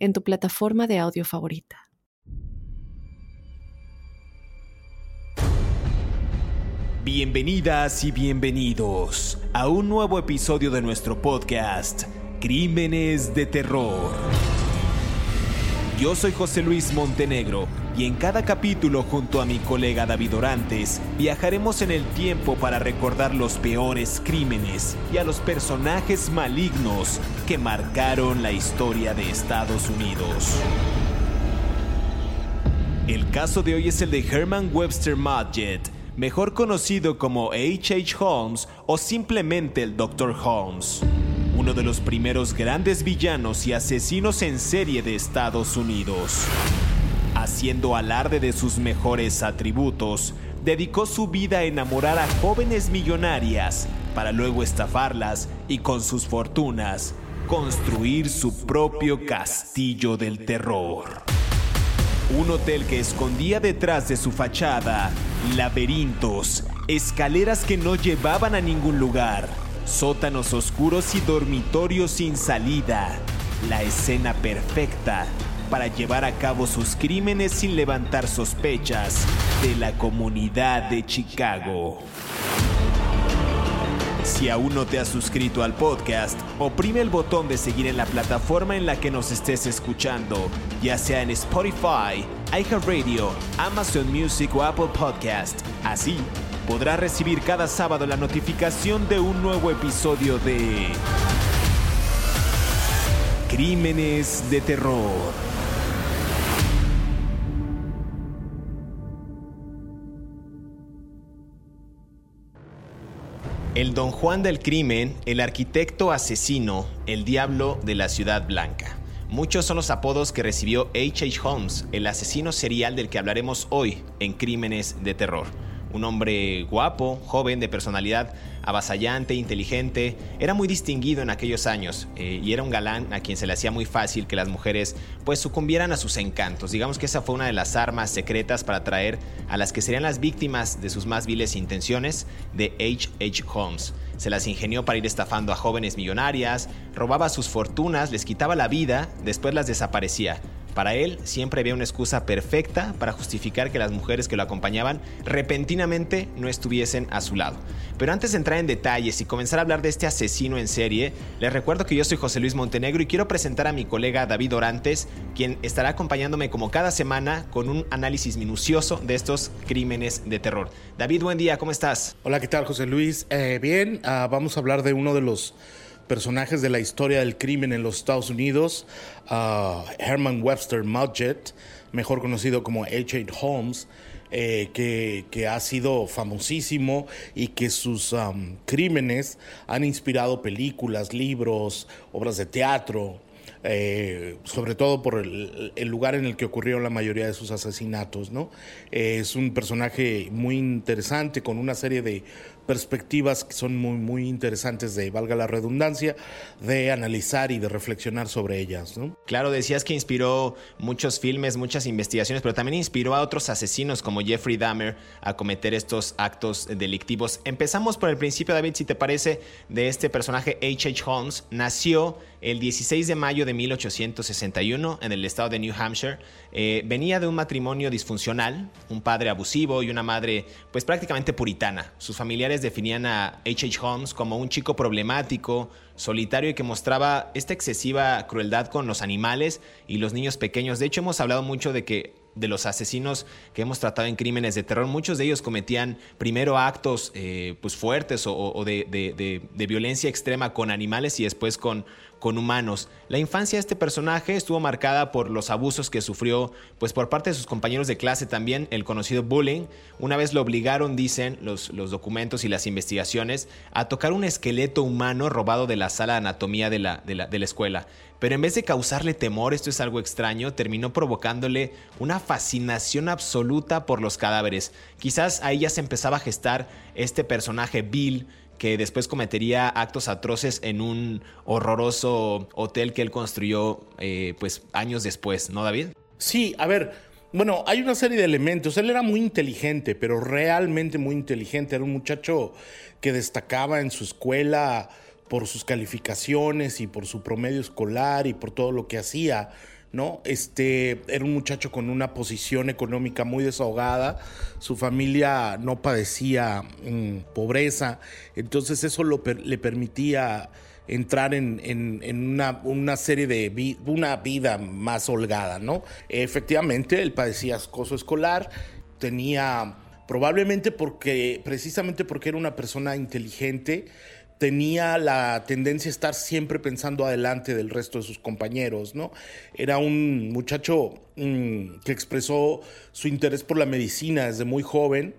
en tu plataforma de audio favorita. Bienvenidas y bienvenidos a un nuevo episodio de nuestro podcast, Crímenes de Terror. Yo soy José Luis Montenegro y en cada capítulo junto a mi colega David Orantes viajaremos en el tiempo para recordar los peores crímenes y a los personajes malignos que marcaron la historia de Estados Unidos. El caso de hoy es el de Herman Webster Mudgett, mejor conocido como H.H. H. Holmes o simplemente el Dr. Holmes, uno de los primeros grandes villanos y asesinos en serie de Estados Unidos. Haciendo alarde de sus mejores atributos, dedicó su vida a enamorar a jóvenes millonarias para luego estafarlas y con sus fortunas construir su propio castillo del terror. Un hotel que escondía detrás de su fachada laberintos, escaleras que no llevaban a ningún lugar, sótanos oscuros y dormitorios sin salida. La escena perfecta para llevar a cabo sus crímenes sin levantar sospechas de la comunidad de Chicago. Si aún no te has suscrito al podcast, oprime el botón de seguir en la plataforma en la que nos estés escuchando, ya sea en Spotify, iHeartRadio, Amazon Music o Apple Podcast. Así podrás recibir cada sábado la notificación de un nuevo episodio de Crímenes de Terror. El Don Juan del Crimen, el arquitecto asesino, el diablo de la Ciudad Blanca. Muchos son los apodos que recibió H.H. H. Holmes, el asesino serial del que hablaremos hoy en Crímenes de Terror un hombre guapo, joven, de personalidad avasallante, inteligente. Era muy distinguido en aquellos años eh, y era un galán a quien se le hacía muy fácil que las mujeres pues sucumbieran a sus encantos. Digamos que esa fue una de las armas secretas para atraer a las que serían las víctimas de sus más viles intenciones de H. H. Holmes. Se las ingenió para ir estafando a jóvenes millonarias, robaba sus fortunas, les quitaba la vida, después las desaparecía para él siempre había una excusa perfecta para justificar que las mujeres que lo acompañaban repentinamente no estuviesen a su lado. Pero antes de entrar en detalles y comenzar a hablar de este asesino en serie, les recuerdo que yo soy José Luis Montenegro y quiero presentar a mi colega David Orantes, quien estará acompañándome como cada semana con un análisis minucioso de estos crímenes de terror. David, buen día, ¿cómo estás? Hola, ¿qué tal José Luis? Eh, bien, ah, vamos a hablar de uno de los personajes de la historia del crimen en los Estados Unidos, Herman Webster Mudgett, mejor conocido como H.H. Holmes, eh, que, ha sido famosísimo y que sus um, crímenes han inspirado películas, libros, obras de teatro. Eh, sobre todo por el, lugar en el que ocurrieron la mayoría de sus asesinatos. ¿no? Es un personaje muy interesante con una serie de perspectivas que son muy, muy interesantes de, valga la redundancia, de analizar y de reflexionar sobre ellas. Claro, decías que inspiró muchos filmes, muchas investigaciones, pero también inspiró a otros asesinos como Jeffrey Dahmer a cometer estos actos delictivos. Empezamos por el principio, David, si te parece, de este personaje H.H. H. Holmes. Nació el 16 de mayo de 1861 en el estado de New Hampshire. Eh, venía de un matrimonio disfuncional, un padre abusivo y una madre pues prácticamente puritana. Sus familiares definían a H.H. Holmes como un chico problemático, solitario y que mostraba esta excesiva crueldad con los animales y los niños pequeños. De hecho, hemos hablado mucho de que de los asesinos que hemos tratado en crímenes de terror, muchos de ellos cometían primero actos eh, pues fuertes o, de, violencia extrema con animales y después con, con humanos. La infancia de este personaje estuvo marcada por los abusos que sufrió pues por parte de sus compañeros de clase también, el conocido bullying. Una vez lo obligaron, dicen los, los documentos y las investigaciones, a tocar un esqueleto humano robado de la sala de anatomía de la, de la, de la escuela. Pero en vez de causarle temor, esto es algo extraño, terminó provocándole una fascinación absoluta por los cadáveres. Quizás ahí ya se empezaba a gestar este personaje Bill, que después cometería actos atroces en un horroroso hotel que él construyó eh, pues años después, ¿no, David? Sí, a ver, bueno, hay una serie de elementos. Él era muy inteligente, pero realmente muy inteligente. Era un muchacho que destacaba en su escuela por sus calificaciones y por su promedio escolar y por todo lo que hacía. ¿No? Este era un muchacho con una posición económica muy desahogada, su familia no padecía mm, pobreza, entonces eso le permitía entrar en, una, serie de una vida más holgada, ¿no? Efectivamente, él padecía acoso escolar, tenía probablemente porque, precisamente porque era una persona inteligente, tenía la tendencia a estar siempre pensando adelante del resto de sus compañeros, ¿no? Era un muchacho mm, que expresó su interés por la medicina desde muy joven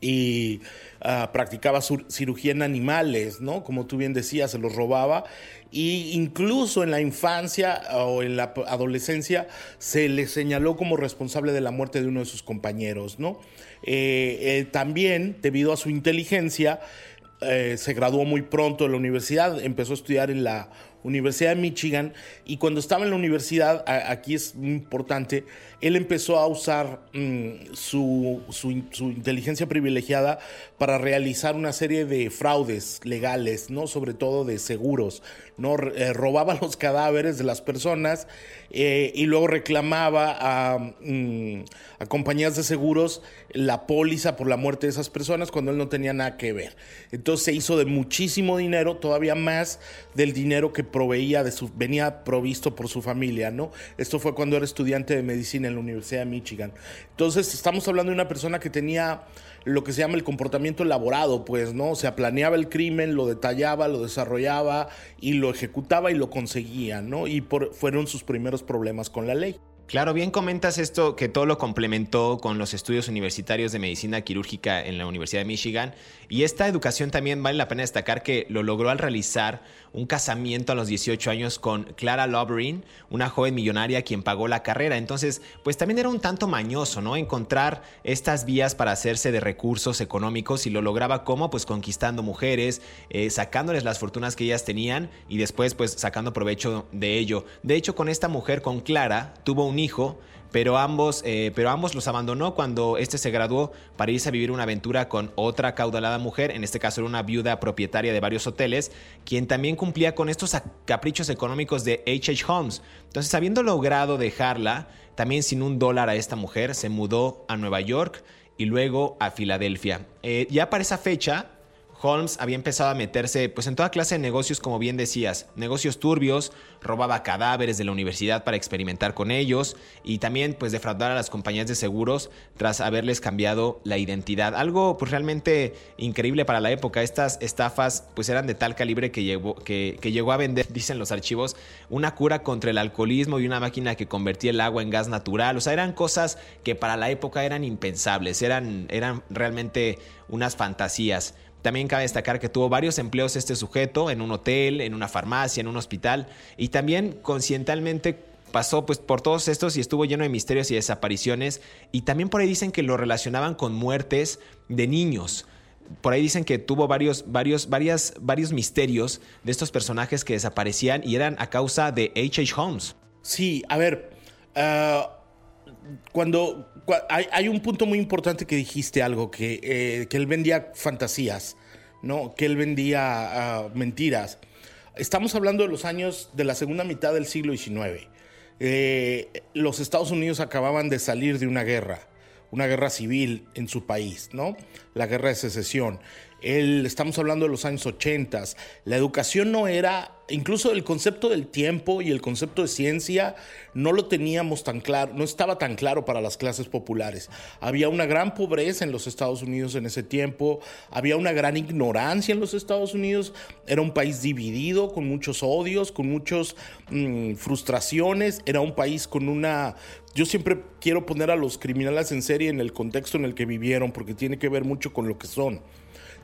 y ah, practicaba cirugía en animales, ¿no? Como tú bien decías, se los robaba. Y incluso en la infancia o en la adolescencia se le señaló como responsable de la muerte de uno de sus compañeros, ¿no? Eh, eh, también, debido a su inteligencia, eh, se graduó muy pronto de la universidad, empezó a estudiar en la Universidad de Michigan y cuando estaba en la universidad, aquí es muy importante, él empezó a usar mm, su, inteligencia privilegiada para realizar una serie de fraudes legales, ¿no? Sobre todo de seguros, ¿no? Eh, robaba los cadáveres de las personas eh, y luego reclamaba a, mm, a, compañías de seguros la póliza por la muerte de esas personas cuando él no tenía nada que ver. Entonces se hizo de muchísimo dinero, todavía más del dinero que proveía de su, venía provisto por su familia, ¿no? Esto fue cuando era estudiante de medicina en la Universidad de Michigan. Entonces, estamos hablando de una persona que tenía lo que se llama el comportamiento elaborado, pues, ¿no? O sea, planeaba el crimen, lo detallaba, lo desarrollaba y lo ejecutaba y lo conseguía, ¿no? Y fueron sus primeros problemas con la ley. Claro, bien comentas esto que todo lo complementó con los estudios universitarios de medicina quirúrgica en la Universidad de Michigan y esta educación también vale la pena destacar que lo logró al realizar un casamiento a los 18 años con Clara Loverin, una joven millonaria quien pagó la carrera. Entonces, pues también era un tanto mañoso, ¿no? Encontrar estas vías para hacerse de recursos económicos y lo lograba como pues conquistando mujeres, eh, sacándoles las fortunas que ellas tenían y después pues sacando provecho de ello. De hecho, con esta mujer, con Clara, tuvo un hijo pero ambos, eh, pero ambos los abandonó cuando este se graduó para irse a vivir una aventura con otra caudalada mujer, en este caso era una viuda propietaria de varios hoteles, quien también cumplía con estos caprichos económicos de H.H. Holmes. Entonces, habiendo logrado dejarla, también sin un dólar a esta mujer, se mudó a Nueva York y luego a Filadelfia. Eh, ya para esa fecha, Holmes había empezado a meterse pues en toda clase de negocios, como bien decías, negocios turbios, robaba cadáveres de la universidad para experimentar con ellos y también pues defraudar a las compañías de seguros tras haberles cambiado la identidad. Algo pues realmente increíble para la época. Estas estafas pues eran de tal calibre que llegó, a vender, dicen los archivos, una cura contra el alcoholismo y una máquina que convertía el agua en gas natural. O sea, eran cosas que para la época eran impensables, eran, eran realmente unas fantasías. También cabe destacar que tuvo varios empleos este sujeto en un hotel, en una farmacia, en un hospital y también conscientemente pasó pues por todos estos y estuvo lleno de misterios y desapariciones y también por ahí dicen que lo relacionaban con muertes de niños. Por ahí dicen que tuvo varios, varios, varias, varios misterios de estos personajes que desaparecían y eran a causa de H.H. Holmes. Sí, a ver, ah, cuando hay, un punto muy importante que dijiste algo, que, eh, que él vendía fantasías, ¿no? Que él vendía ah, mentiras. Estamos hablando de los años de la segunda mitad del siglo XIX. Eh, los Estados Unidos acababan de salir de una guerra, una guerra civil en su país, ¿no? La guerra de secesión. Estamos hablando de los años 80. La educación no era, incluso el concepto del tiempo y el concepto de ciencia no lo teníamos tan claro, no estaba tan claro para las clases populares. Había una gran pobreza en los Estados Unidos en ese tiempo, había una gran ignorancia en los Estados Unidos, era un país dividido, con muchos odios, con muchas mm, frustraciones, era un país con una yo siempre quiero poner a los criminales en serie en el contexto en el que vivieron, porque tiene que ver mucho con lo que son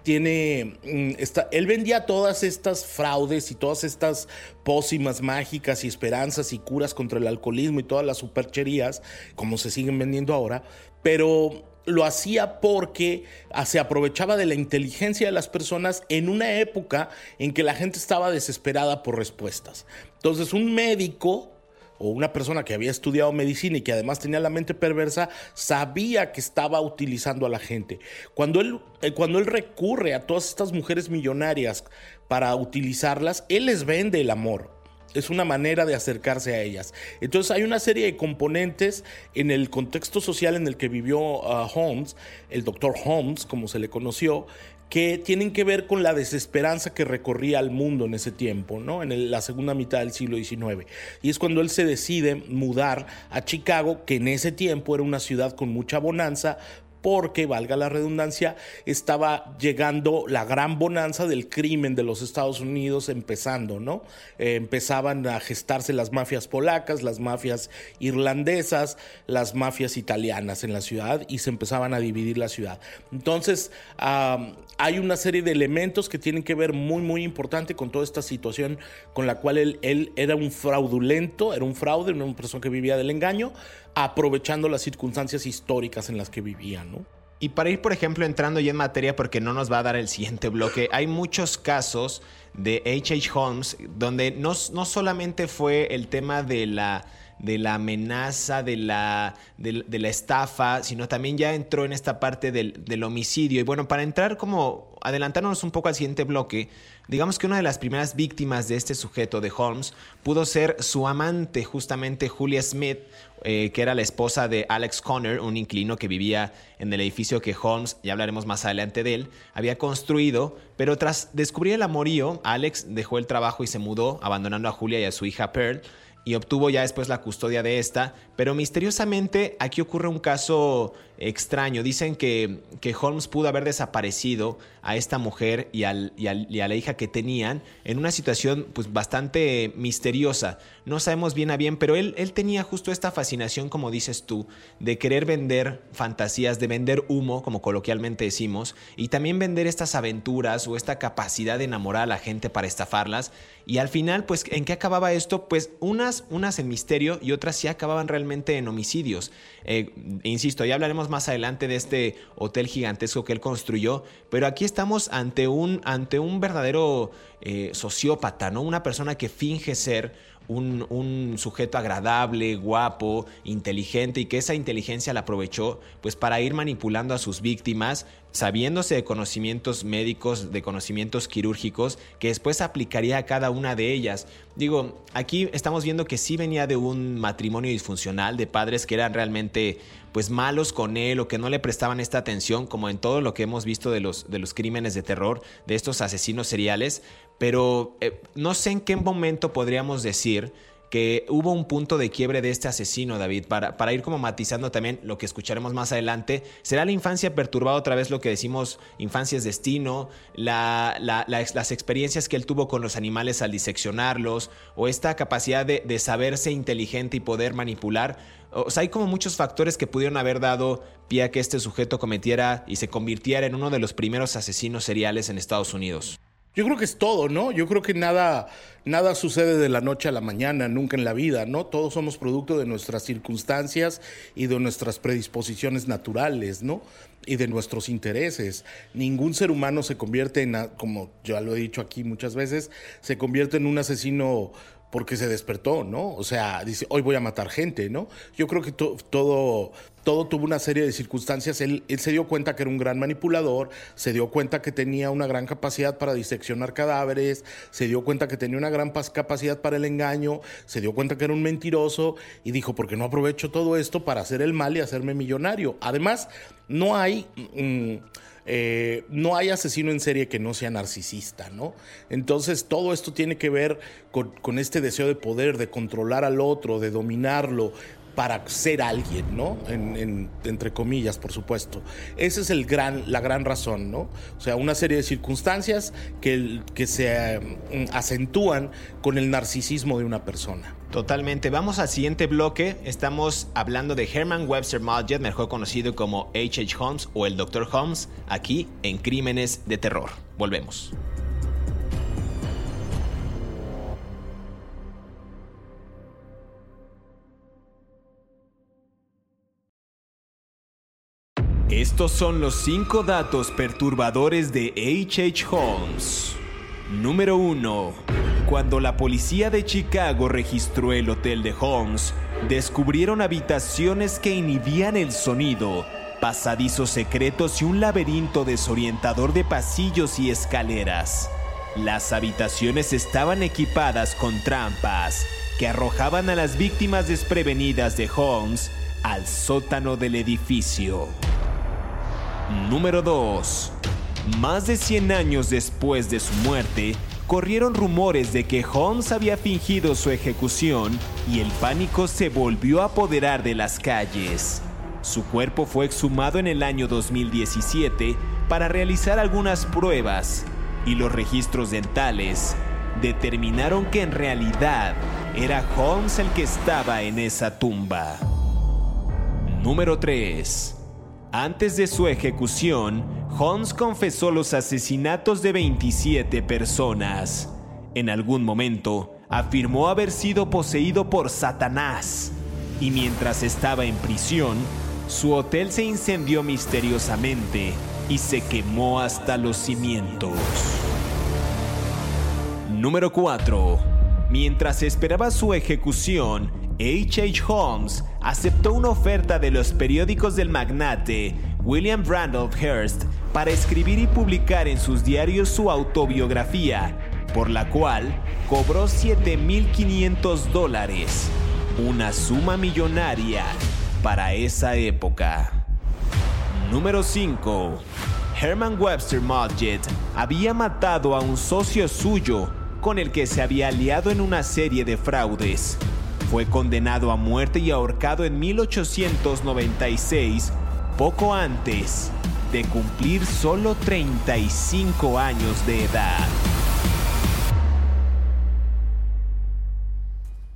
tiene, mm, él vendía todas estas fraudes y todas estas pócimas mágicas y esperanzas y curas contra el alcoholismo y todas las supercherías, como se siguen vendiendo ahora, pero lo hacía porque se aprovechaba de la inteligencia de las personas en una época en que la gente estaba desesperada por respuestas. Entonces un médico o una persona que había estudiado medicina y que además tenía la mente perversa, sabía que estaba utilizando a la gente. Cuando él, eh, cuando él recurre a todas estas mujeres millonarias para utilizarlas, él les vende el amor. Es una manera de acercarse a ellas. Entonces hay una serie de componentes en el contexto social en el que vivió uh, Holmes, el doctor Holmes, como se le conoció, que tienen que ver con la desesperanza que recorría el mundo en ese tiempo, ¿no? en la segunda mitad del siglo XIX. Y es cuando él se decide mudar a Chicago, que en ese tiempo era una ciudad con mucha bonanza, porque, valga la redundancia, estaba llegando la gran bonanza del crimen de los Estados Unidos empezando, ¿no? Eh, empezaban a gestarse las mafias polacas, las mafias irlandesas, las mafias italianas en la ciudad y se empezaban a dividir la ciudad. Entonces, hay una serie de elementos que tienen que ver muy, muy importante con toda esta situación con la cual él, él era un fraudulento, era un fraude, una persona que vivía del engaño, aprovechando las circunstancias históricas en las que vivían. Y para ir, por ejemplo, entrando ya en materia, porque no nos va a dar el siguiente bloque, hay muchos casos de H.H. Holmes donde no, no solamente fue el tema de la de la amenaza, de la, de, la estafa, sino también ya entró en esta parte del, del, homicidio. Y bueno, para entrar como, adelantarnos un poco al siguiente bloque, Digamos que una de las primeras víctimas de este sujeto de Holmes pudo ser su amante, justamente Julia Smith, eh, que era la esposa de Alex Connor, un inquilino que vivía en el edificio que Holmes, ya hablaremos más adelante de él, había construido, pero tras descubrir el amorío, Alex dejó el trabajo y se mudó, abandonando a Julia y a su hija Pearl, y obtuvo ya después la custodia de esta, pero misteriosamente aquí ocurre un caso extraño. Dicen que, que Holmes pudo haber desaparecido a esta mujer y, al, y, a la hija que tenían en una situación pues bastante misteriosa. No sabemos bien a bien, pero él, él tenía justo esta fascinación, como dices tú, de querer vender fantasías, de vender humo, como coloquialmente decimos, y también vender estas aventuras o esta capacidad de enamorar a la gente para estafarlas. Y al final, pues, ¿en qué acababa esto? Pues unas, unas en misterio y otras sí acababan realmente en homicidios. Eh, insisto, ya hablaremos más adelante de este hotel gigantesco que él construyó, pero aquí estamos ante un, ante un verdadero eh, sociópata, ¿no? Una persona que finge ser un, sujeto agradable, guapo, inteligente y que esa inteligencia la aprovechó pues para ir manipulando a sus víctimas, sabiéndose de conocimientos médicos, de conocimientos quirúrgicos que después aplicaría a cada una de ellas. Digo, aquí estamos viendo que sí venía de un matrimonio disfuncional, de padres que eran realmente pues malos con él o que no le prestaban esta atención, como en todo lo que hemos visto de los, de los crímenes de terror, de estos asesinos seriales, pero eh, no sé en qué momento podríamos decir que hubo un punto de quiebre de este asesino, David, para, para, ir como matizando también lo que escucharemos más adelante. ¿Será la infancia perturbada otra vez lo que decimos infancia es destino? las experiencias que él tuvo con los animales al diseccionarlos, o esta capacidad de, de saberse inteligente y poder manipular. O sea, hay como muchos factores que pudieron haber dado pie a que este sujeto cometiera y se convirtiera en uno de los primeros asesinos seriales en Estados Unidos. Yo creo que es todo, ¿no? Yo creo que nada, nada sucede de la noche a la mañana, nunca en la vida, ¿no? Todos somos producto de nuestras circunstancias y de nuestras predisposiciones naturales, ¿no? Y de nuestros intereses. Ningún ser humano se convierte en, como ya lo he dicho aquí muchas veces, se convierte en un asesino porque se despertó, ¿no? O sea, dice, hoy voy a matar gente, ¿no? Yo creo que todo, todo tuvo una serie de circunstancias. Él, él, se dio cuenta que era un gran manipulador, se dio cuenta que tenía una gran capacidad para diseccionar cadáveres, se dio cuenta que tenía una gran capacidad para el engaño, se dio cuenta que era un mentiroso y dijo, ¿por qué no aprovecho todo esto para hacer el mal y hacerme millonario? Además, no hay... Mm, eh, no hay asesino en serie que no sea narcisista, ¿no? Entonces todo esto tiene que ver con, este deseo de poder, de controlar al otro, de dominarlo, para ser alguien, ¿no? entre comillas, por supuesto. Esa es la gran razón, ¿no? O sea, una serie de circunstancias que, que se mm, acentúan con el narcisismo de una persona. Totalmente. Vamos al siguiente bloque. Estamos hablando de Herman Webster Mudgett, mejor conocido como H.H. Holmes o el Dr. Holmes, aquí en Crímenes de Terror. Volvemos. Estos son los 5 datos perturbadores de H.H. Holmes. Número 1. Cuando la policía de Chicago registró el hotel de Holmes, descubrieron habitaciones que inhibían el sonido, pasadizos secretos y un laberinto desorientador de pasillos y escaleras. Las habitaciones estaban equipadas con trampas que arrojaban a las víctimas desprevenidas de Holmes al sótano del edificio. Número 2. Más de 100 años después de su muerte, corrieron rumores de que Holmes había fingido su ejecución y el pánico se volvió a apoderar de las calles. Su cuerpo fue exhumado en el año 2017 para realizar algunas pruebas y los registros dentales determinaron que en realidad era Holmes el que estaba en esa tumba. Número 3. Antes de su ejecución, Holmes confesó los asesinatos de 27 personas. En algún momento, afirmó haber sido poseído por Satanás. Y mientras estaba en prisión, su hotel se incendió misteriosamente y se quemó hasta los cimientos. Número 4. Mientras esperaba su ejecución, H.H. H. Holmes aceptó una oferta de los periódicos del magnate William Randolph Hearst para escribir y publicar en sus diarios su autobiografía, por la cual cobró 7.500 dólares, una suma millonaria para esa época. Número 5. Herman Webster Mudgett había matado a un socio suyo con el que se había aliado en una serie de fraudes. Fue condenado a muerte y ahorcado en 1896, poco antes de cumplir solo 35 años de edad.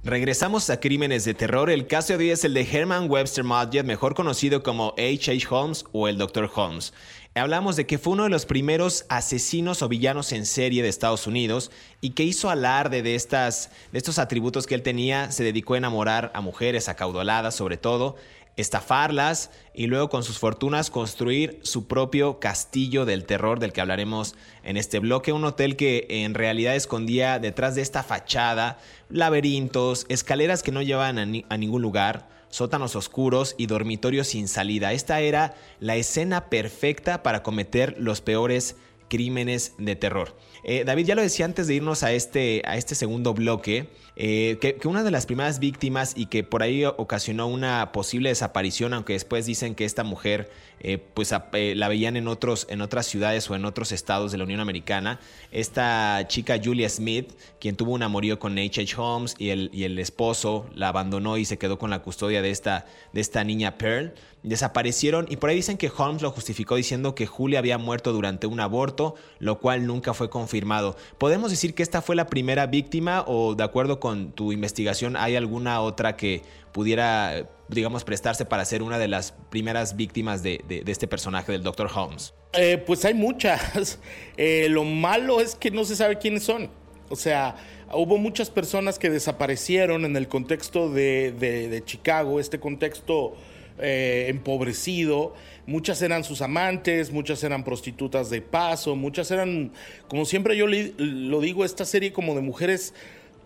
Regresamos a Crímenes de Terror. El caso de hoy es el de Herman Webster Mudgett, mejor conocido como H.H. Holmes o el Dr. Holmes. Hablamos de que fue uno de los primeros asesinos o villanos en serie de Estados Unidos y que hizo alarde de, estas, de estos atributos que él tenía. Se dedicó a enamorar a mujeres acaudaladas, sobre todo, estafarlas y luego con sus fortunas construir su propio castillo del terror del que hablaremos en este bloque. Un hotel que en realidad escondía detrás de esta fachada laberintos, escaleras que no llevaban a ningún lugar sótanos oscuros y dormitorios sin salida. Esta era la escena perfecta para cometer los peores crímenes de terror. Eh, David ya lo decía antes de irnos a este, a este segundo bloque, eh, que, una de las primeras víctimas y que por ahí ocasionó una posible desaparición, aunque después dicen que esta mujer eh, pues la veían en, otros, en otras ciudades o en otros estados de la Unión Americana, esta chica Julia Smith, quien tuvo un amorío con H.H. Holmes y el, y el esposo la abandonó y se quedó con la custodia de esta, de esta niña Pearl desaparecieron y por ahí dicen que Holmes lo justificó diciendo que Julia había muerto durante un aborto, lo cual nunca fue confirmado. ¿Podemos decir que esta fue la primera víctima o de acuerdo con tu investigación hay alguna otra que pudiera, digamos, prestarse para ser una de las primeras víctimas de, este personaje del Dr. Holmes? Eh, pues hay muchas. Eh, lo malo es que no se sabe quiénes son. O sea, hubo muchas personas que desaparecieron en el contexto de, de Chicago, este contexto eh, empobrecido. Muchas eran sus amantes, muchas eran prostitutas de paso, muchas eran, como siempre yo lo digo, esta serie como de mujeres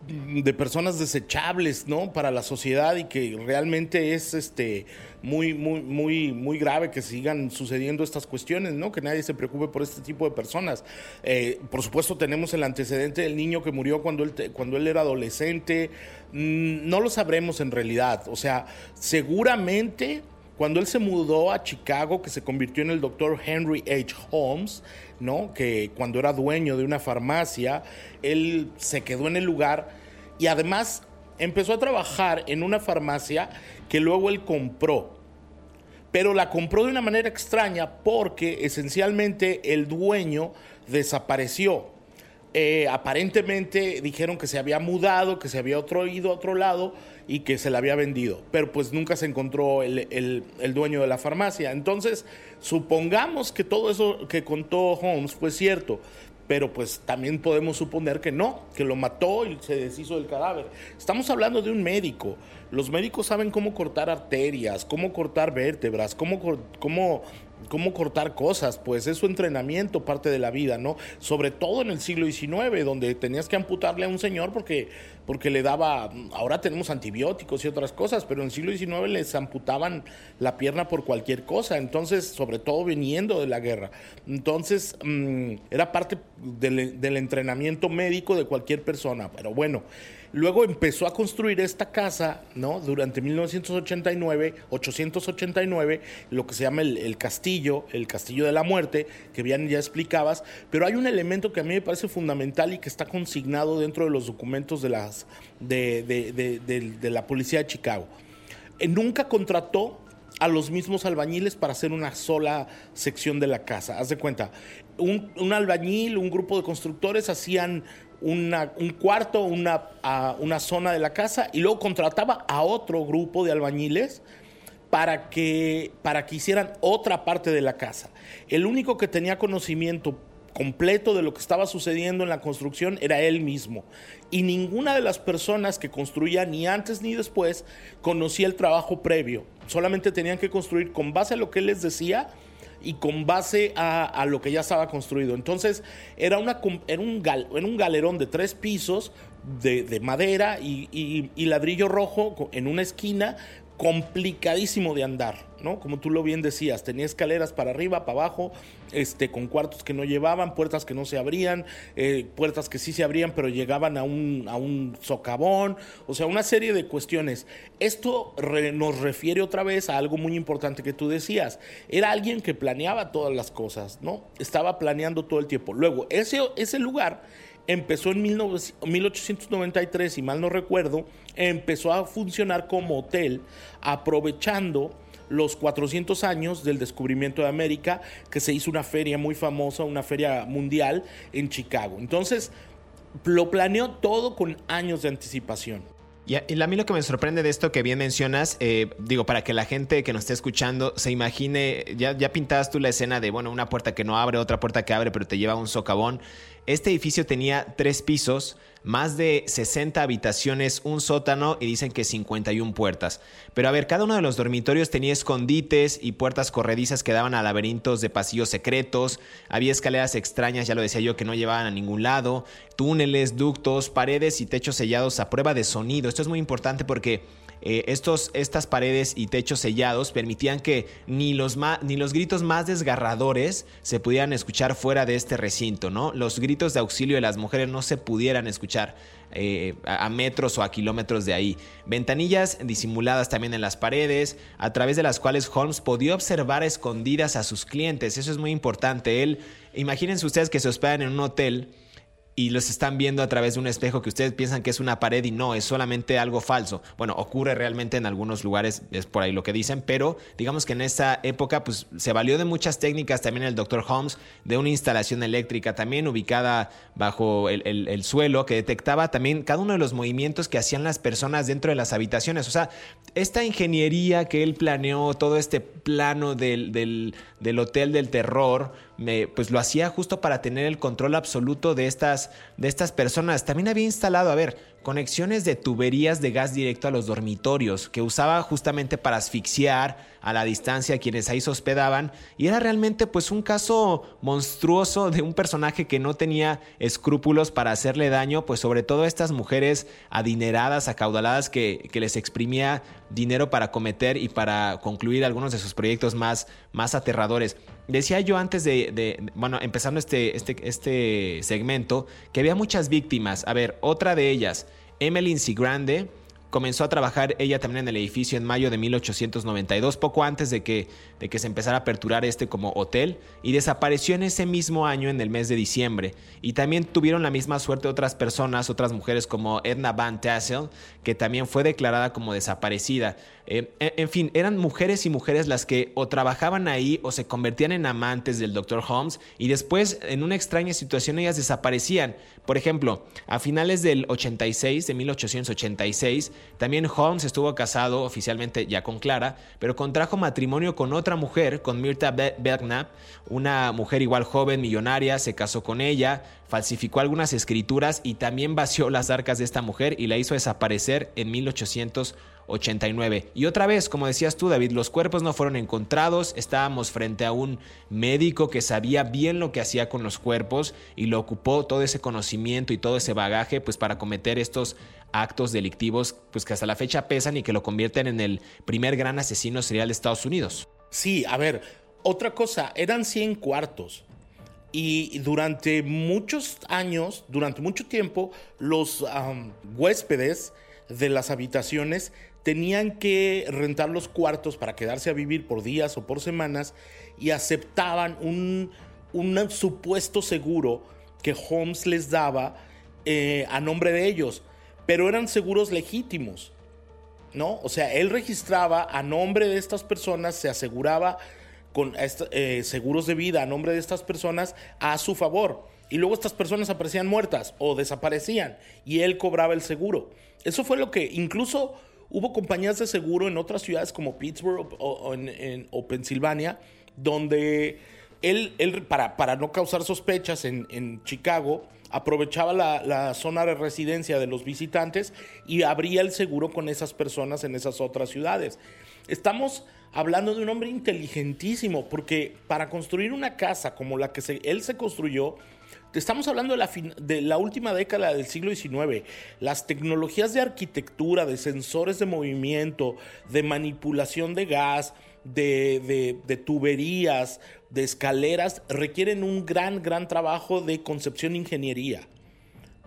de personas desechables, ¿no? Para la sociedad y que realmente es este muy muy muy muy grave que sigan sucediendo estas cuestiones, ¿no? Que nadie se preocupe por este tipo de personas. Eh, por supuesto tenemos el antecedente del niño que murió cuando él cuando él era adolescente. Mm, no lo sabremos en realidad. O sea, seguramente cuando él se mudó a Chicago, que se convirtió en el doctor Henry H. Holmes, ¿no? Que cuando era dueño de una farmacia, él se quedó en el lugar y además empezó a trabajar en una farmacia que luego él compró. Pero la compró de una manera extraña porque esencialmente el dueño desapareció. Eh, aparentemente dijeron que se había mudado, que se había ido a otro lado y que se la había vendido, pero pues nunca se encontró el, dueño de la farmacia. Entonces, supongamos que todo eso que contó Holmes fue cierto, pero pues también podemos suponer que no, que lo mató y se deshizo del cadáver. Estamos hablando de un médico. Los médicos saben cómo cortar arterias, cómo cortar vértebras, cómo, cómo cómo cortar cosas, pues es su entrenamiento, parte de la vida, ¿no? Sobre todo en el siglo XIX, donde tenías que amputarle a un señor porque, porque le daba, ahora tenemos antibióticos y otras cosas, pero en el siglo XIX les amputaban la pierna por cualquier cosa, entonces, sobre todo viniendo de la guerra. Entonces, mm, era parte del entrenamiento médico de cualquier persona, pero bueno. Luego empezó a construir esta casa, ¿no? Durante 1989, 889, lo que se llama el, castillo, el castillo de la muerte, que bien ya explicabas, pero hay un elemento que a mí me parece fundamental y que está consignado dentro de los documentos de, de, la policía de Chicago. Eh, nunca contrató a los mismos albañiles para hacer una sola sección de la casa. Haz de cuenta, un, albañil, un grupo de constructores hacían un cuarto, una, una zona de la casa y luego contrataba a otro grupo de albañiles para que, para que hicieran otra parte de la casa. El único que tenía conocimiento completo de lo que estaba sucediendo en la construcción era él mismo. Y ninguna de las personas que construía ni antes ni después conocía el trabajo previo. Solamente tenían que construir con base a lo que él les decía y con base a, lo que ya estaba construido. Entonces era, una, era, un, un galerón de tres pisos de, madera y, ladrillo rojo en una esquina complicadísimo de andar, Como tú lo bien decías, tenía escaleras para arriba, para abajo, este, con cuartos que no llevaban, puertas que no se abrían, eh, puertas que sí se abrían, pero llegaban a un, a un socavón, o sea, una serie de cuestiones. Esto nos refiere otra vez a algo muy importante que tú decías. Era alguien que planeaba todas las cosas, ¿no? Estaba planeando todo el tiempo. Luego, ese, ese lugar empezó en 1893, si mal no recuerdo, empezó a funcionar como hotel, aprovechando los 400 años del descubrimiento de América, que se hizo una feria muy famosa, una feria mundial en Chicago. Entonces, lo planeó todo con años de anticipación. Y a, mí lo que me sorprende de esto que bien mencionas, eh, digo, para que la gente que nos esté escuchando se imagine, ya, ya pintabas tú la escena de, bueno, una puerta que no abre, otra puerta que abre, pero te lleva a un socavón. Este edificio tenía tres pisos, más de 60 habitaciones, un sótano y dicen que 51 puertas. Pero a ver, cada uno de los dormitorios tenía escondites y puertas corredizas que daban a laberintos de pasillos secretos, había escaleras extrañas, ya lo decía yo, que no llevaban a ningún lado, túneles, ductos, paredes y techos sellados a prueba de sonido. Esto es muy importante porque eh, estos, estas paredes y techos sellados permitían que ni los, ni los gritos más desgarradores se pudieran escuchar fuera de este recinto, ¿no? Los gritos de auxilio de las mujeres no se pudieran escuchar. Eh, a metros o a kilómetros de ahí. Ventanillas disimuladas también en las paredes, a través de las cuales Holmes podía observar escondidas a sus clientes. Eso es muy importante. Él, imagínense ustedes que se hospedan en un hotel y los están viendo a través de un espejo que ustedes piensan que es una pared y no, es solamente algo falso. Bueno, ocurre realmente en algunos lugares, es por ahí lo que dicen, pero digamos que en esa época pues se valió de muchas técnicas también el Dr. Holmes, de una instalación eléctrica también ubicada bajo el, el, suelo que detectaba también cada uno de los movimientos que hacían las personas dentro de las habitaciones. O sea, esta ingeniería que él planeó, todo este plano del, del, del hotel del terror, pues lo hacía justo para tener el control absoluto de estas, de estas personas. También había instalado, a ver, conexiones de tuberías de gas directo a los dormitorios, que usaba justamente para asfixiar a la distancia a quienes ahí se hospedaban, y era realmente pues un caso monstruoso de un personaje que no tenía escrúpulos para hacerle daño, pues sobre todo a estas mujeres adineradas, acaudaladas, que, que les exprimía dinero para cometer y para concluir algunos de sus proyectos más, más aterradores. Decía yo antes de, bueno, empezando este, este, este segmento, que había muchas víctimas. A ver, otra de ellas, Emmeline Grande comenzó a trabajar ella también en el edificio en mayo de 1892, poco antes de que, de que se empezara a aperturar este como hotel, y desapareció en ese mismo año en el mes de diciembre. Y también tuvieron la misma suerte otras personas, otras mujeres como Edna Van Tassel, que también fue declarada como desaparecida. En fin, eran mujeres y mujeres las que o trabajaban ahí o se convertían en amantes del Dr. Holmes y después en una extraña situación ellas desaparecían. Por ejemplo, a finales del 86, de 1886, también Holmes estuvo casado oficialmente ya con Clara, pero contrajo matrimonio con otra mujer, con Mirta Belknap, una mujer igual joven, millonaria, se casó con ella, falsificó algunas escrituras y también vació las arcas de esta mujer y la hizo desaparecer en 1889. Y otra vez, como decías tú, David, los cuerpos no fueron encontrados, estábamos frente a un médico que sabía bien lo que hacía con los cuerpos y lo ocupó todo ese conocimiento y todo ese bagaje pues para cometer estos actos delictivos pues que hasta la fecha pesan y que lo convierten en el primer gran asesino serial de Estados Unidos. Sí, a ver, otra cosa, eran 100 cuartos. Y durante muchos años, durante mucho tiempo, los huéspedes de las habitaciones tenían que rentar los cuartos para quedarse a vivir por días o por semanas y aceptaban un, supuesto seguro que Holmes les daba eh, a nombre de ellos, pero eran seguros legítimos. ¿No? O sea, él registraba a nombre de estas personas, se aseguraba con eh, seguros de vida a nombre de estas personas a su favor. Y luego estas personas aparecían muertas o desaparecían y él cobraba el seguro. Eso fue lo que incluso hubo compañías de seguro en otras ciudades como Pittsburgh o, en, Pensilvania, donde él, para, no causar sospechas en, Chicago, aprovechaba la, zona de residencia de los visitantes y abría el seguro con esas personas en esas otras ciudades. Estamos hablando de un hombre inteligentísimo, porque para construir una casa como la que él se construyó, estamos hablando de la, de la, última década del siglo XIX. Las tecnologías de arquitectura, de sensores de movimiento, de manipulación de gas, de, de tuberías, de escaleras, requieren un gran, gran trabajo de concepción e ingeniería.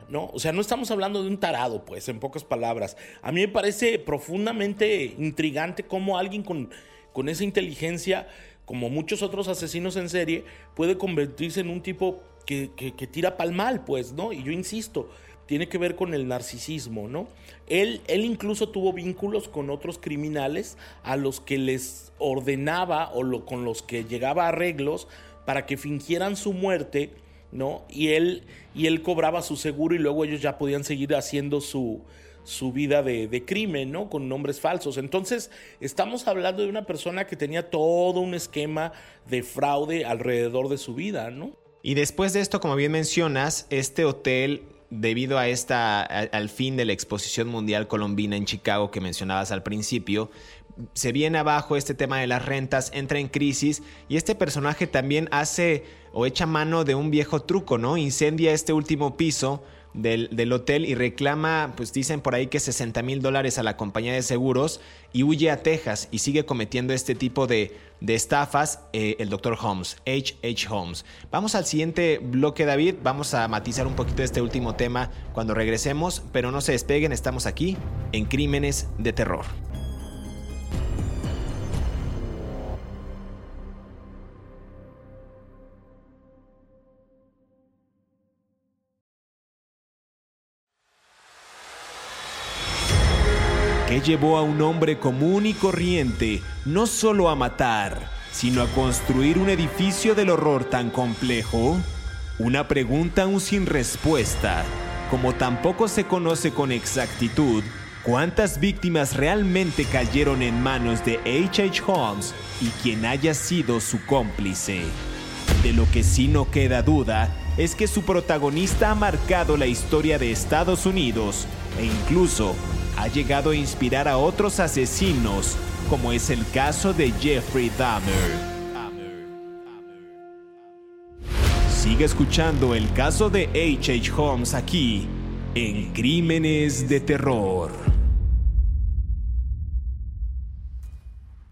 ¿no? O sea, no estamos hablando de un tarado, pues, en pocas palabras. A mí me parece profundamente intrigante cómo alguien con, con esa inteligencia, como muchos otros asesinos en serie, puede convertirse en un tipo que, que, que tira pal mal, pues, ¿no? Y yo insisto, tiene que ver con el narcisismo, ¿no? Él, él incluso tuvo vínculos con otros criminales a los que les ordenaba o con los que llegaba a arreglos para que fingieran su muerte ¿no? Y él, y él cobraba su seguro y luego ellos ya podían seguir haciendo su, su vida de, crimen, ¿no? Con nombres falsos. Entonces, estamos hablando de una persona que tenía todo un esquema de fraude alrededor de su vida, ¿no? Y después de esto, como bien mencionas, este hotel, debido a esta, al fin de la exposición mundial colombina en Chicago que mencionabas al principio, se viene abajo este tema de las rentas, entra en crisis y este personaje también hace o echa mano de un viejo truco, ¿no? Incendia este último piso del, hotel y reclama, pues dicen por ahí que 60 mil dólares a la compañía de seguros y huye a Texas y sigue cometiendo este tipo de, estafas eh, el doctor Holmes, H. H. Holmes. Vamos al siguiente bloque, David. Vamos a matizar un poquito este último tema cuando regresemos, pero no se despeguen, estamos aquí en Crímenes de Terror. Llevó a un hombre común y corriente no solo a matar, sino a construir un edificio del horror tan complejo? Una pregunta aún sin respuesta, como tampoco se conoce con exactitud cuántas víctimas realmente cayeron en manos de H.H. H. Holmes y quien haya sido su cómplice. De lo que sí no queda duda es que su protagonista ha marcado la historia de Estados Unidos e incluso ha llegado a inspirar a otros asesinos, como es el caso de Jeffrey Dahmer. Sigue escuchando el caso de H.H. H. Holmes aquí, en Crímenes de Terror.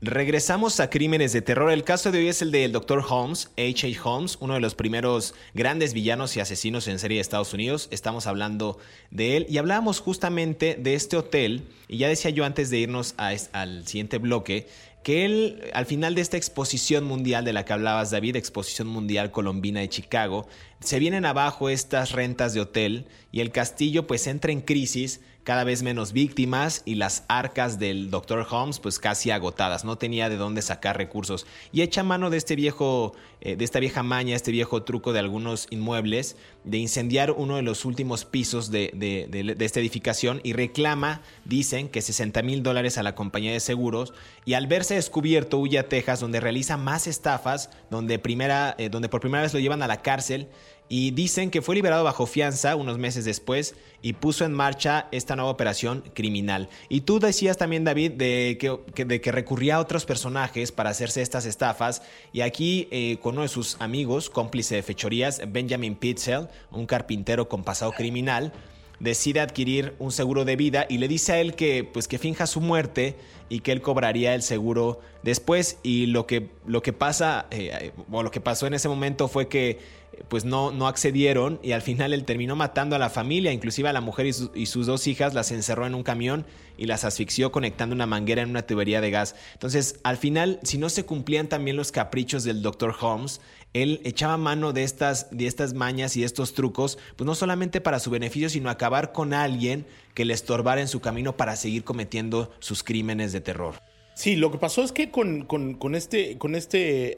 Regresamos a crímenes de terror. El caso de hoy es el del Dr. Holmes, H.H. Holmes, uno de los primeros grandes villanos y asesinos en serie de Estados Unidos. Estamos hablando de él y hablábamos justamente de este hotel. Y ya decía yo antes de irnos al siguiente bloque que él, al final de esta exposición mundial de la que hablabas, David, exposición mundial colombina de Chicago, se vienen abajo estas rentas de hotel y el castillo pues entra en crisis cada vez menos víctimas y las arcas del Dr. Holmes pues casi agotadas, no tenía de dónde sacar recursos y echa mano de este viejo, eh, de esta vieja maña, este viejo truco de algunos inmuebles de incendiar uno de los últimos pisos de, de, esta edificación y reclama, dicen, que 60 mil dólares a la compañía de seguros y al verse descubierto huye a Texas donde realiza más estafas, donde, primera, eh, donde por primera vez lo llevan a la cárcel y dicen que fue liberado bajo fianza unos meses después y puso en marcha esta nueva operación criminal. Y tú decías también, David, de que, de que recurría a otros personajes para hacerse estas estafas. Y aquí, eh, con uno de sus amigos, cómplice de fechorías, Benjamin Pitzel, un carpintero con pasado criminal, decide adquirir un seguro de vida y le dice a él que, pues, que finja su muerte y que él cobraría el seguro después. Y lo que, lo que pasa, eh, o lo que pasó en ese momento fue que pues no, no accedieron y al final él terminó matando a la familia, inclusive a la mujer y, sus dos hijas las encerró en un camión y las asfixió conectando una manguera en una tubería de gas. Entonces, al final, si no se cumplían también los caprichos del Dr. Holmes, él echaba mano de estas, de estas mañas y estos trucos, pues no solamente para su beneficio, sino acabar con alguien que le estorbara en su camino para seguir cometiendo sus crímenes de terror. Sí, lo que pasó es que con, este, con este,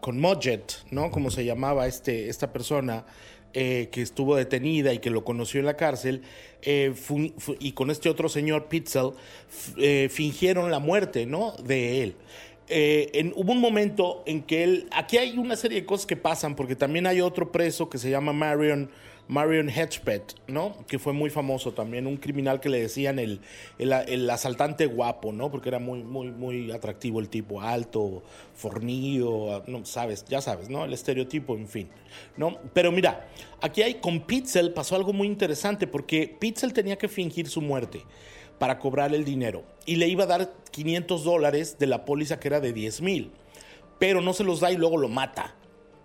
con Modjet, ¿no? Como se llamaba este, esta persona eh, que estuvo detenida y que lo conoció en la cárcel, eh, y con este otro señor, Pitzel, eh, fingieron la muerte, ¿no? De él. Hubo un momento en que él, aquí hay una serie de cosas que pasan, porque también hay otro preso que se llama Marion Marion Hedgepeth, ¿no? Que fue muy famoso también, un criminal que le decían el, el, asaltante guapo, ¿no? Porque era muy, muy, muy atractivo el tipo, alto, fornido, no sabes, ya sabes, ¿no? El estereotipo, en fin, ¿no? Pero mira, aquí hay con Pitzel pasó algo muy interesante porque Pitzel tenía que fingir su muerte para cobrar el dinero y le iba a dar 500 dólares de la póliza que era de 10 mil, pero no se los da y luego lo mata.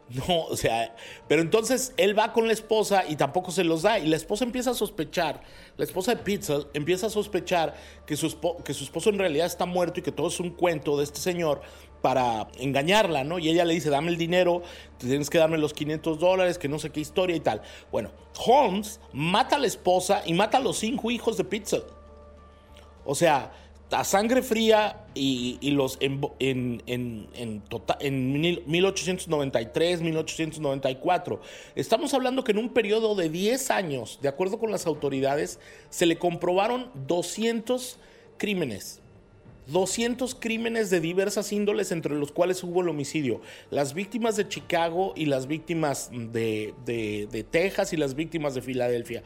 No, o sea, pero entonces él va con la esposa y tampoco se los da. Y la esposa empieza a sospechar, la esposa de Pitzel empieza a sospechar que su, que su esposo en realidad está muerto y que todo es un cuento de este señor para engañarla, ¿no? Y ella le dice, dame el dinero, tienes que darme los 500 dólares, que no sé qué historia y tal. Bueno, Holmes mata a la esposa y mata a los cinco hijos de Pitzel. O sea, a sangre fría y, los en, en, en, tota, en 1893, 1894. Estamos hablando que en un periodo de 10 años, de acuerdo con las autoridades, se le comprobaron 200 crímenes. 200 crímenes de diversas índoles, entre los cuales hubo el homicidio. Las víctimas de Chicago y las víctimas de, de Texas y las víctimas de Filadelfia.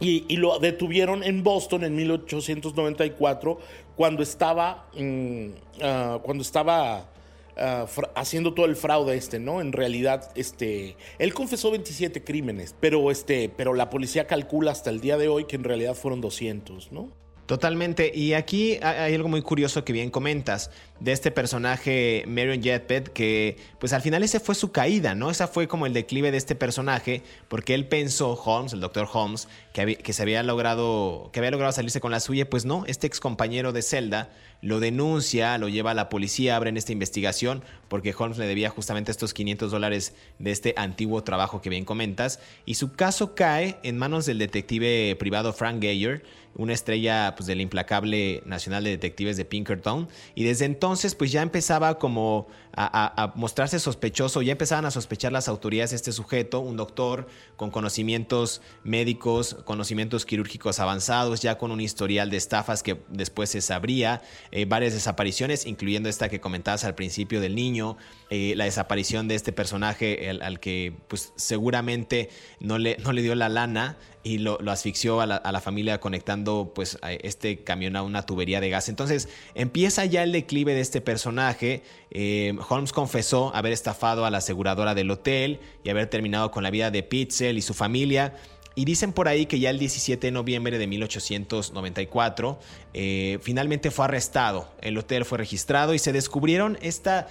Y, lo detuvieron en Boston en 1894 cuando estaba, mm, ah, cuando estaba ah, haciendo todo el fraude este, ¿no? En realidad, este, él confesó 27 crímenes, pero, este, pero la policía calcula hasta el día de hoy que en realidad fueron 200, ¿no? Totalmente. Y aquí hay algo muy curioso que bien comentas de este personaje Marion Jetpet, que pues al final ese fue su caída, ¿no? Esa fue como el declive de este personaje, porque él pensó, Holmes, el doctor Holmes, que, que se había logrado, que había logrado salirse con la suya, pues no, este ex compañero de celda lo denuncia, lo lleva a la policía, abren esta investigación, porque Holmes le debía justamente estos 500 dólares de este antiguo trabajo que bien comentas, y su caso cae en manos del detective privado Frank Geyer, una estrella pues, del implacable Nacional de Detectives de Pinkerton, y desde entonces entonces pues ya empezaba como a, mostrarse sospechoso, ya empezaban a sospechar las autoridades de este sujeto, un doctor con conocimientos médicos, conocimientos quirúrgicos avanzados, ya con un historial de estafas que después se sabría, eh, varias desapariciones, incluyendo esta que comentabas al principio del niño, eh, la desaparición de este personaje al, que pues seguramente no le, no le dio la lana y lo, asfixió a la, familia conectando pues este camión a una tubería de gas. Entonces empieza ya el declive de este personaje. Eh, Holmes confesó haber estafado a la aseguradora del hotel y haber terminado con la vida de Pitzel y su familia. Y dicen por ahí que ya el 17 de noviembre de 1894 eh, finalmente fue arrestado. El hotel fue registrado y se descubrieron esta,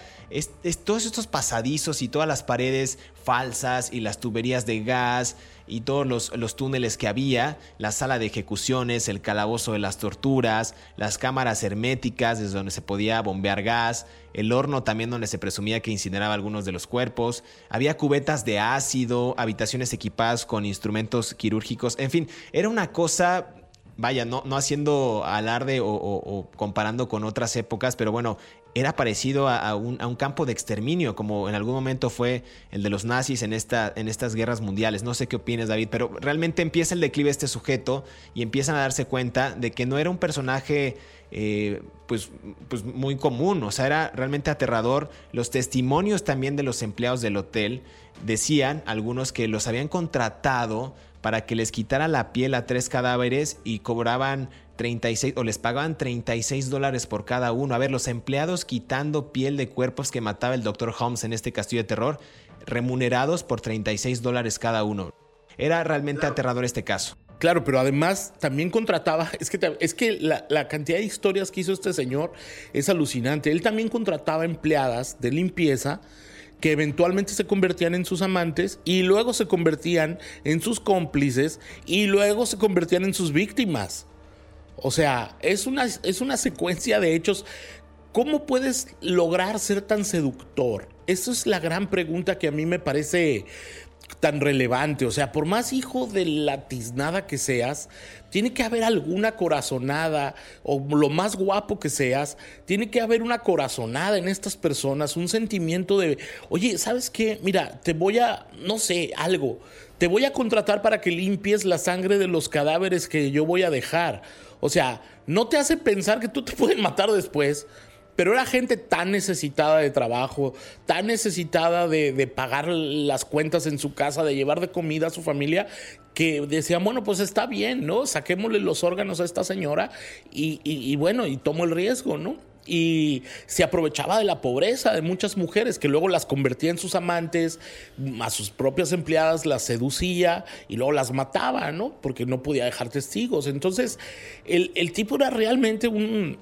todos estos pasadizos y todas las paredes falsas y las tuberías de gas y todos los, los, túneles que había, la sala de ejecuciones, el calabozo de las torturas, las cámaras herméticas desde donde se podía bombear gas, el horno también donde se presumía que incineraba algunos de los cuerpos, había cubetas de ácido, habitaciones equipadas con instrumentos quirúrgicos, en fin, era una cosa vaya, no, no haciendo alarde o, comparando con otras épocas, pero bueno, era parecido a, un, campo de exterminio, como en algún momento fue el de los nazis en, esta, en estas guerras mundiales. No sé qué opinas, David, pero realmente empieza el declive de este sujeto y empiezan a darse cuenta de que no era un personaje eh, pues, pues muy común, o sea, era realmente aterrador. Los testimonios también de los empleados del hotel decían, algunos, que los habían contratado para que les quitara la piel a tres cadáveres y cobraban 36 o les pagaban 36 dólares por cada uno. A ver, los empleados quitando piel de cuerpos que mataba el Dr. Holmes en este castillo de terror, remunerados por 36 dólares cada uno. Era realmente aterrador este caso. Claro, pero además también contrataba, es que, es que la, la, cantidad de historias que hizo este señor es alucinante. Él también contrataba empleadas de limpieza que eventualmente se convertían en sus amantes y luego se convertían en sus cómplices y luego se convertían en sus víctimas. O sea, es una, es una secuencia de hechos. ¿Cómo puedes lograr ser tan seductor? Esa es la gran pregunta que a mí me parece tan relevante. O sea, por más hijo de la tiznada que seas, tiene que haber alguna corazonada, o lo más guapo que seas, tiene que haber una corazonada en estas personas, un sentimiento de, oye, ¿sabes qué? Mira, te voy a, no sé, algo, te voy a contratar para que limpies la sangre de los cadáveres que yo voy a dejar. O sea, no te hace pensar que tú te pueden matar después pero era gente tan necesitada de trabajo, tan necesitada de, pagar las cuentas en su casa, de llevar de comida a su familia, que decían, bueno, pues está bien, ¿no? Saquémosle los órganos a esta señora y, y bueno, y tomo el riesgo, ¿no? Y se aprovechaba de la pobreza de muchas mujeres que luego las convertía en sus amantes, a sus propias empleadas las seducía y luego las mataba, ¿no? Porque no podía dejar testigos. Entonces, el, tipo era realmente un,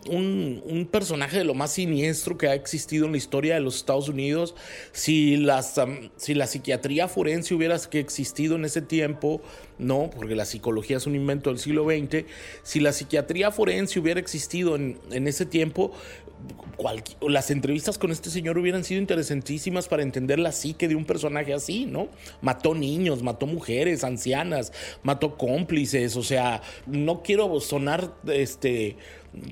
personaje de lo más siniestro que ha existido en la historia de los Estados Unidos. Si, las, si la psiquiatría forense hubiera existido en ese tiempo, no, porque la psicología es un invento del siglo XX. Si la psiquiatría forense hubiera existido en, en ese tiempo, las entrevistas con este señor hubieran sido interesantísimas para entender la psique de un personaje así, ¿no? Mató niños, mató mujeres, ancianas, mató cómplices, o sea, no quiero sonar este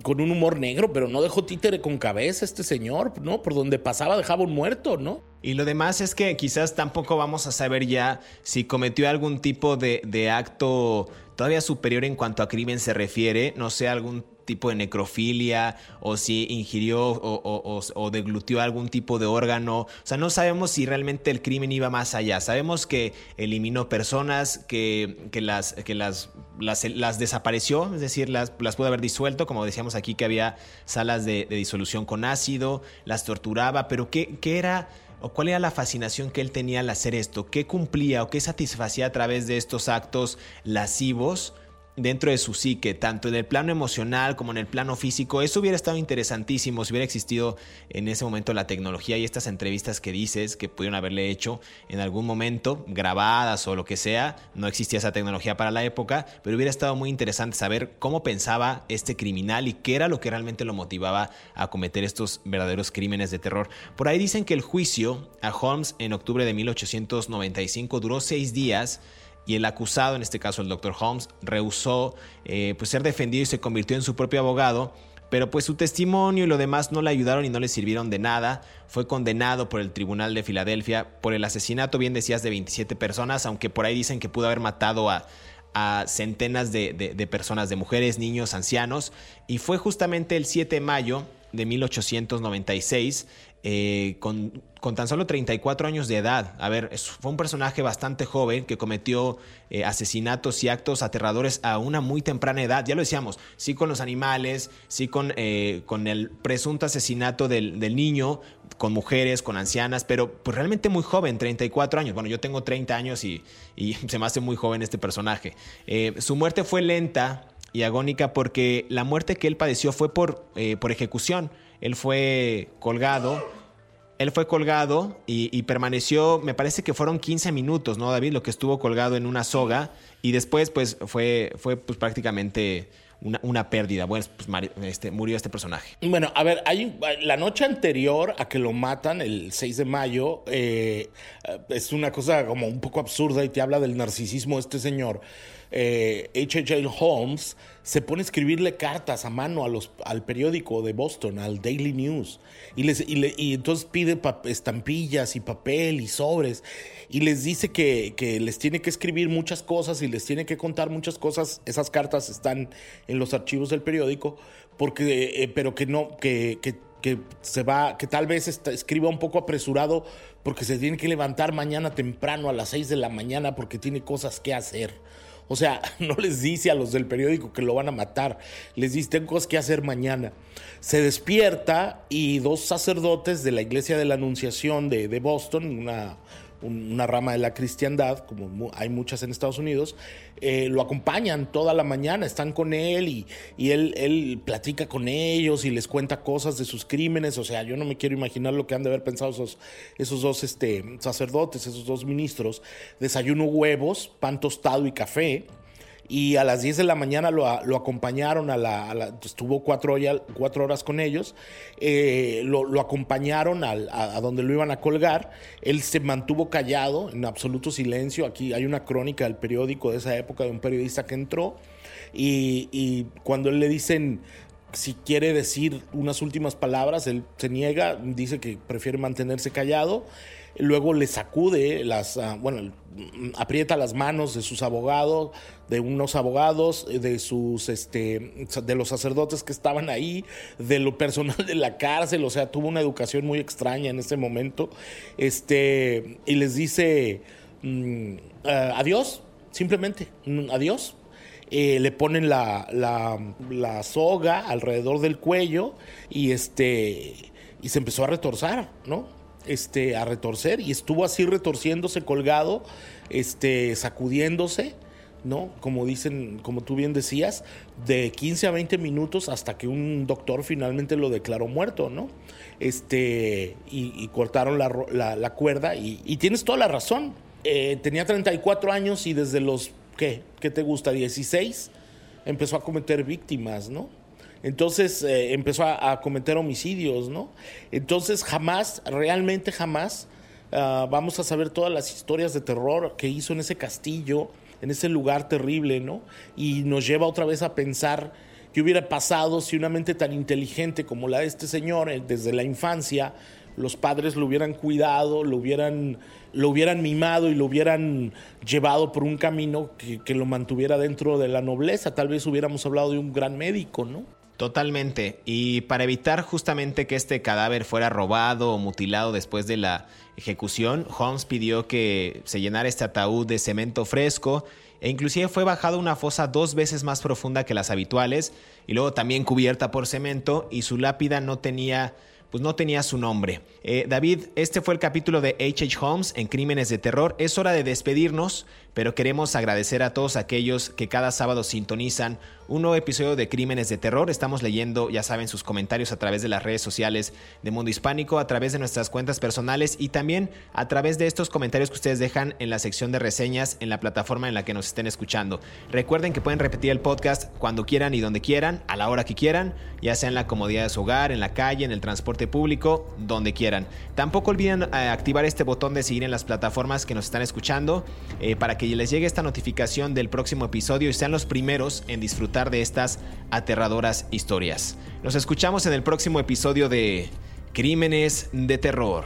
con un humor negro, pero no dejó títere con cabeza este señor, ¿no? Por donde pasaba dejaba un muerto, ¿no? Y lo demás es que quizás tampoco vamos a saber ya si cometió algún tipo de, de acto todavía superior en cuanto a crimen se refiere, no sé, algún tipo de necrofilia o si ingirió o, deglutió algún tipo de órgano. O sea, no sabemos si realmente el crimen iba más allá. Sabemos que eliminó personas, que, las, que las, las, desapareció, es decir, las, las pudo haber disuelto, como decíamos aquí que había salas de, disolución con ácido, las torturaba, pero ¿qué, qué era? o cuál era la fascinación que él tenía al hacer esto, qué cumplía o qué satisfacía a través de estos actos lascivos dentro de su psique, tanto en el plano emocional como en el plano físico. Eso hubiera estado interesantísimo si hubiera existido en ese momento la tecnología y estas entrevistas que dices que pudieron haberle hecho en algún momento, grabadas o lo que sea. No existía esa tecnología para la época, pero hubiera estado muy interesante saber cómo pensaba este criminal y qué era lo que realmente lo motivaba a cometer estos verdaderos crímenes de terror. Por ahí dicen que el juicio a Holmes en octubre de 1895 duró seis días y el acusado, en este caso el Dr. Holmes, rehusó eh, pues ser defendido y se convirtió en su propio abogado. Pero pues su testimonio y lo demás no le ayudaron y no le sirvieron de nada. Fue condenado por el Tribunal de Filadelfia por el asesinato, bien decías, de 27 personas, aunque por ahí dicen que pudo haber matado a, centenas de, de personas, de mujeres, niños, ancianos. Y fue justamente el 7 de mayo de 1896 eh, con, tan solo 34 años de edad. A ver, fue un personaje bastante joven que cometió eh, asesinatos y actos aterradores a una muy temprana edad. Ya lo decíamos, sí con los animales, sí con, eh, con el presunto asesinato del, niño, con mujeres, con ancianas, pero pues realmente muy joven, 34 años. Bueno, yo tengo 30 años y, se me hace muy joven este personaje. Su muerte fue lenta y agónica porque la muerte que él padeció fue por, eh, por ejecución. Él fue colgado él fue colgado y, permaneció, me parece que fueron 15 minutos, ¿no, David? Lo que estuvo colgado en una soga y después, pues, fue, fue pues, prácticamente una, pérdida. Bueno, pues este, murió este personaje. Bueno, a ver, hay, la noche anterior a que lo matan, el 6 de mayo, eh, es una cosa como un poco absurda y te habla del narcisismo de este señor. Eh, Holmes se pone a escribirle cartas a mano al periódico de Boston, al Daily News, y, les, y, entonces pide estampillas y papel y sobres, y les dice que, que, les tiene que escribir muchas cosas y les tiene que contar muchas cosas. Esas cartas están en los archivos del periódico, porque, eh, pero que no, que, que, se va, que tal vez escriba un poco apresurado porque se tiene que levantar mañana temprano a las 6 de la mañana porque tiene cosas que hacer. O sea, no les dice a los del periódico que lo van a matar, les dice, tengo cosas que hacer mañana. Se despierta y dos sacerdotes de la iglesia de la Anunciación de, Boston, una, una rama de la cristiandad, como hay muchas en Estados Unidos, eh, lo acompañan toda la mañana, están con él y, él, él, platica con ellos y les cuenta cosas de sus crímenes. O sea, yo no me quiero imaginar lo que han de haber pensado esos, esos dos este, sacerdotes, esos dos ministros. Desayuno huevos, pan tostado y café y a las 10 de la mañana lo, acompañaron a la, estuvo cuatro, cuatro, horas con ellos, eh, lo, acompañaron a, donde lo iban a colgar, él se mantuvo callado, en absoluto silencio, aquí hay una crónica del periódico de esa época de un periodista que entró y, y cuando le dicen si quiere decir unas últimas palabras, él se niega, dice que prefiere mantenerse callado luego le sacude las, ah, bueno, aprieta las manos de sus abogados, de unos abogados, de sus, este, de los sacerdotes que estaban ahí, de lo personal de la cárcel, o sea, tuvo una educación muy extraña en ese momento, este, y les dice ah, adiós, simplemente, mm, adiós. Eh, le ponen la, la, la soga alrededor del cuello y este y se empezó a retorzar, ¿no? Este, a retorcer y estuvo así retorciéndose colgado, este, sacudiéndose, ¿no? Como dicen, como tú bien decías, de 15 a 20 minutos hasta que un doctor finalmente lo declaró muerto, ¿no? Este, y, cortaron la, la, cuerda y, tienes toda la razón. Eh, tenía 34 años y desde los, ¿qué? ¿Qué te gusta? 16 empezó a cometer víctimas, ¿no? Entonces eh, empezó a, cometer homicidios, ¿no? Entonces jamás, realmente jamás, ah, vamos a saber todas las historias de terror que hizo en ese castillo, en ese lugar terrible, ¿no? Y nos lleva otra vez a pensar qué hubiera pasado si una mente tan inteligente como la de este señor, eh, desde la infancia, los padres lo hubieran cuidado, lo hubieran, lo hubieran mimado y lo hubieran llevado por un camino que, que, lo mantuviera dentro de la nobleza. Tal vez hubiéramos hablado de un gran médico, ¿no? Totalmente. Y para evitar justamente que este cadáver fuera robado o mutilado después de la ejecución, Holmes pidió que se llenara este ataúd de cemento fresco e inclusive fue bajado a una fosa dos veces más profunda que las habituales y luego también cubierta por cemento y su lápida no tenía pues no tenía su nombre. Eh, David, este fue el capítulo de H.H. Holmes en Crímenes de Terror. Es hora de despedirnos, pero queremos agradecer a todos aquellos que cada sábado sintonizan un nuevo episodio de Crímenes de Terror. Estamos leyendo, ya saben, sus comentarios a través de las redes sociales de Mundo Hispánico, a través de nuestras cuentas personales y también a través de estos comentarios que ustedes dejan en la sección de reseñas en la plataforma en la que nos estén escuchando. Recuerden que pueden repetir el podcast cuando quieran y donde quieran, a la hora que quieran, ya sea en la comodidad de su hogar, en la calle, en el transporte público, donde Tampoco olviden eh, activar este botón de seguir en las plataformas que nos están escuchando eh, para que les llegue esta notificación del próximo episodio y sean los primeros en disfrutar de estas aterradoras historias. Nos escuchamos en el próximo episodio de Crímenes de Terror.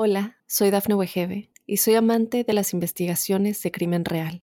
Hola, soy Dafne Wegebe y soy amante de las investigaciones de crimen real.